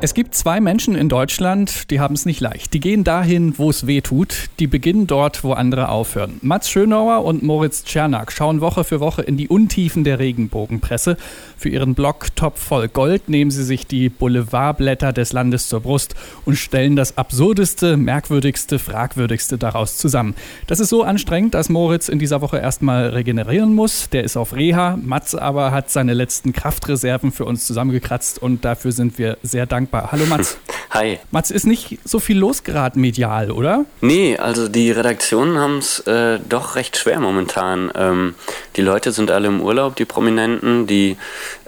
Es gibt zwei Menschen in Deutschland, die haben es nicht leicht. Die gehen dahin, wo es weh tut. Die beginnen dort, wo andere aufhören. Mats Schönauer und Moritz Czernak schauen Woche für Woche in die Untiefen der Regenbogenpresse. Für ihren Blog Top voll Gold nehmen sie sich die Boulevardblätter des Landes zur Brust und stellen das Absurdeste, Merkwürdigste, Fragwürdigste daraus zusammen. Das ist so anstrengend, dass Moritz in dieser Woche erstmal regenerieren muss. Der ist auf Reha. Mats aber hat seine letzten Kraftreserven für uns zusammengekratzt und dafür sind wir sehr dankbar dankbar. Hallo Mats. Hi. Mats, ist nicht so viel los gerade medial, oder? Nee, also die Redaktionen haben es äh, doch recht schwer momentan. Ähm, die Leute sind alle im Urlaub, die Prominenten, die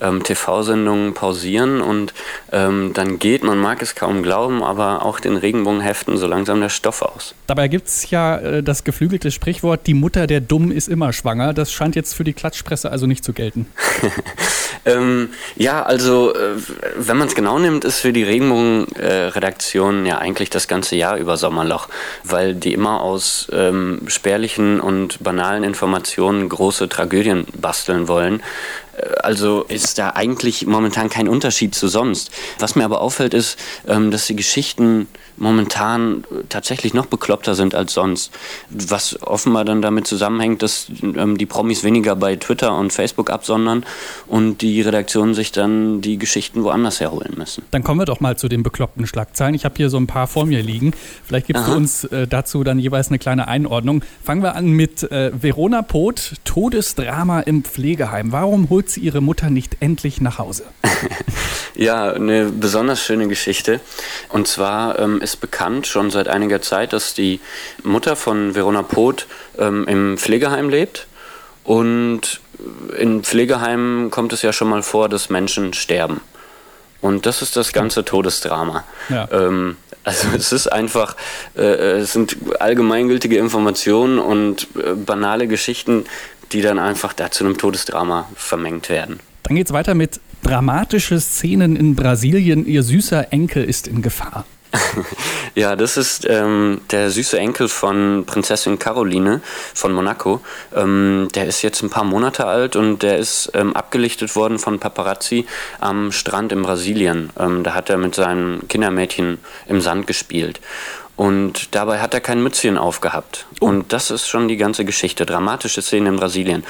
ähm, TV-Sendungen pausieren und ähm, dann geht, man mag es kaum glauben, aber auch den Regenbogenheften so langsam der Stoff aus. Dabei gibt es ja äh, das geflügelte Sprichwort, die Mutter der Dummen ist immer schwanger. Das scheint jetzt für die Klatschpresse also nicht zu gelten. ähm, ja, also äh, wenn man es genau nimmt, ist für die Regenbogen-Redaktion ja eigentlich das ganze Jahr über Sommerloch, weil die immer aus ähm, spärlichen und banalen Informationen große Tragödien basteln wollen. Also ist da eigentlich momentan kein Unterschied zu sonst. Was mir aber auffällt, ist, ähm, dass die Geschichten momentan tatsächlich noch bekloppter sind als sonst. Was offenbar dann damit zusammenhängt, dass ähm, die Promis weniger bei Twitter und Facebook absondern und die Redaktionen sich dann die Geschichten woanders herholen müssen. Dann kommen wir doch mal zu den bekloppten Schlagzeilen. Ich habe hier so ein paar vor mir liegen. Vielleicht gibst Aha. du uns äh, dazu dann jeweils eine kleine Einordnung. Fangen wir an mit äh, Verona Poth, Todesdrama im Pflegeheim. Warum holt sie ihre Mutter nicht endlich nach Hause? ja, eine besonders schöne Geschichte. Und zwar ähm, ist bekannt schon seit einiger Zeit, dass die Mutter von Verona Poth ähm, im Pflegeheim lebt. Und in Pflegeheimen kommt es ja schon mal vor, dass Menschen sterben. Und das ist das ganze Todesdrama. Ja. Ähm, also es ist einfach, äh, es sind allgemeingültige Informationen und äh, banale Geschichten, die dann einfach da zu einem Todesdrama vermengt werden. Dann geht es weiter mit dramatische Szenen in Brasilien. Ihr süßer Enkel ist in Gefahr. ja, das ist ähm, der süße Enkel von Prinzessin Caroline von Monaco. Ähm, der ist jetzt ein paar Monate alt und der ist ähm, abgelichtet worden von Paparazzi am Strand in Brasilien. Ähm, da hat er mit seinem Kindermädchen im Sand gespielt. Und dabei hat er kein Mützchen aufgehabt. Oh. Und das ist schon die ganze Geschichte. Dramatische Szene in Brasilien.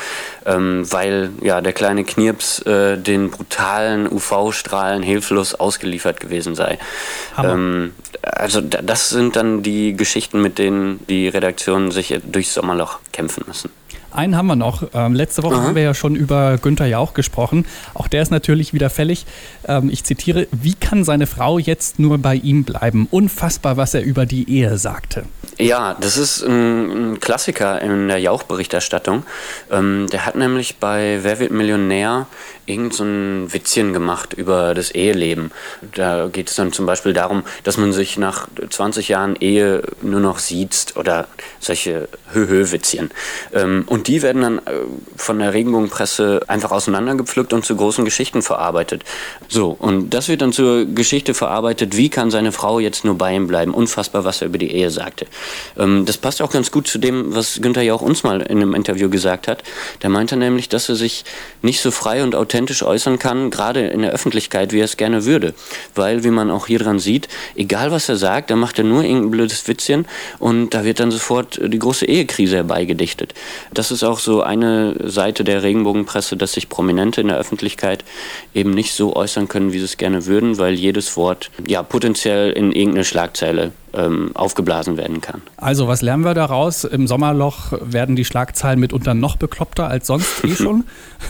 Ähm, weil ja der kleine Knirps äh, den brutalen UV-Strahlen hilflos ausgeliefert gewesen sei. Ähm, also das sind dann die Geschichten, mit denen die Redaktionen sich durchs Sommerloch kämpfen müssen. Einen haben wir noch. Ähm, letzte Woche Aha. haben wir ja schon über Günther Jauch gesprochen. Auch der ist natürlich wieder fällig. Ähm, ich zitiere, wie kann seine Frau jetzt nur bei ihm bleiben? Unfassbar, was er über die Ehe sagte. Ja, das ist ein, ein Klassiker in der Jauch-Berichterstattung. Ähm, der hat nämlich bei Wer wird Millionär irgend so ein Witzchen gemacht über das Eheleben. Da geht es dann zum Beispiel darum, dass man sich nach 20 Jahren Ehe nur noch sieht oder solche Hö-Hö-Witzchen. Ähm, und die werden dann äh, von der Regenbogenpresse einfach auseinandergepflückt und zu großen Geschichten verarbeitet. So, und das wird dann zur Geschichte verarbeitet, wie kann seine Frau jetzt nur bei ihm bleiben. Unfassbar, was er über die Ehe sagte. Ähm, das passt auch ganz gut zu dem, was Günther ja auch uns mal in einem Interview gesagt hat. Der meinte nämlich, dass er sich nicht so frei und authentisch äußern kann, gerade in der Öffentlichkeit, wie er es gerne würde. Weil, wie man auch hier dran sieht, egal was er sagt, da macht er nur irgendein blödes Witzchen und da wird dann sofort die große Ehekrise herbeigedichtet. Das ist auch so eine Seite der Regenbogenpresse, dass sich Prominente in der Öffentlichkeit eben nicht so äußern können, wie sie es gerne würden, weil jedes Wort ja potenziell in irgendeine Schlagzeile ähm, aufgeblasen werden kann. Also was lernen wir daraus? Im Sommerloch werden die Schlagzeilen mitunter noch bekloppter als sonst eh schon.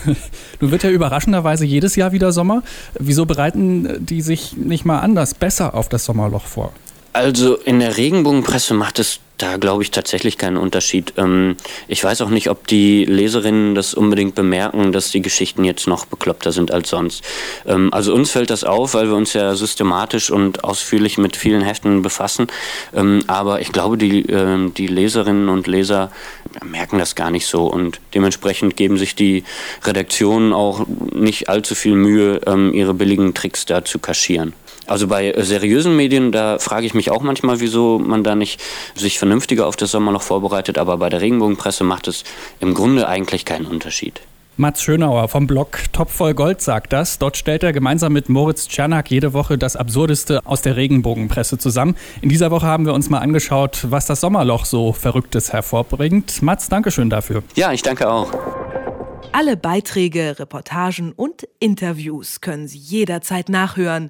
Nun wird ja überraschenderweise jedes Jahr wieder Sommer. Wieso bereiten die sich nicht mal anders besser auf das Sommerloch vor? Also in der Regenbogenpresse macht es da glaube ich tatsächlich keinen Unterschied. Ähm, ich weiß auch nicht, ob die Leserinnen das unbedingt bemerken, dass die Geschichten jetzt noch bekloppter sind als sonst. Ähm, also uns fällt das auf, weil wir uns ja systematisch und ausführlich mit vielen Heften befassen. Ähm, aber ich glaube, die, die Leserinnen und Leser merken das gar nicht so und dementsprechend geben sich die Redaktionen auch nicht allzu viel Mühe, ihre billigen Tricks da zu kaschieren. Also bei seriösen Medien, da frage ich mich auch manchmal, wieso man da nicht sich vernünftiger auf das Sommerloch vorbereitet, aber bei der Regenbogenpresse macht es im Grunde eigentlich keinen Unterschied. Mats Schönauer vom Blog Top voll Gold sagt das. Dort stellt er gemeinsam mit Moritz Czernak jede Woche das Absurdeste aus der Regenbogenpresse zusammen. In dieser Woche haben wir uns mal angeschaut, was das Sommerloch so Verrücktes hervorbringt. Mats, Dankeschön dafür. Ja, ich danke auch. Alle Beiträge, Reportagen und Interviews können Sie jederzeit nachhören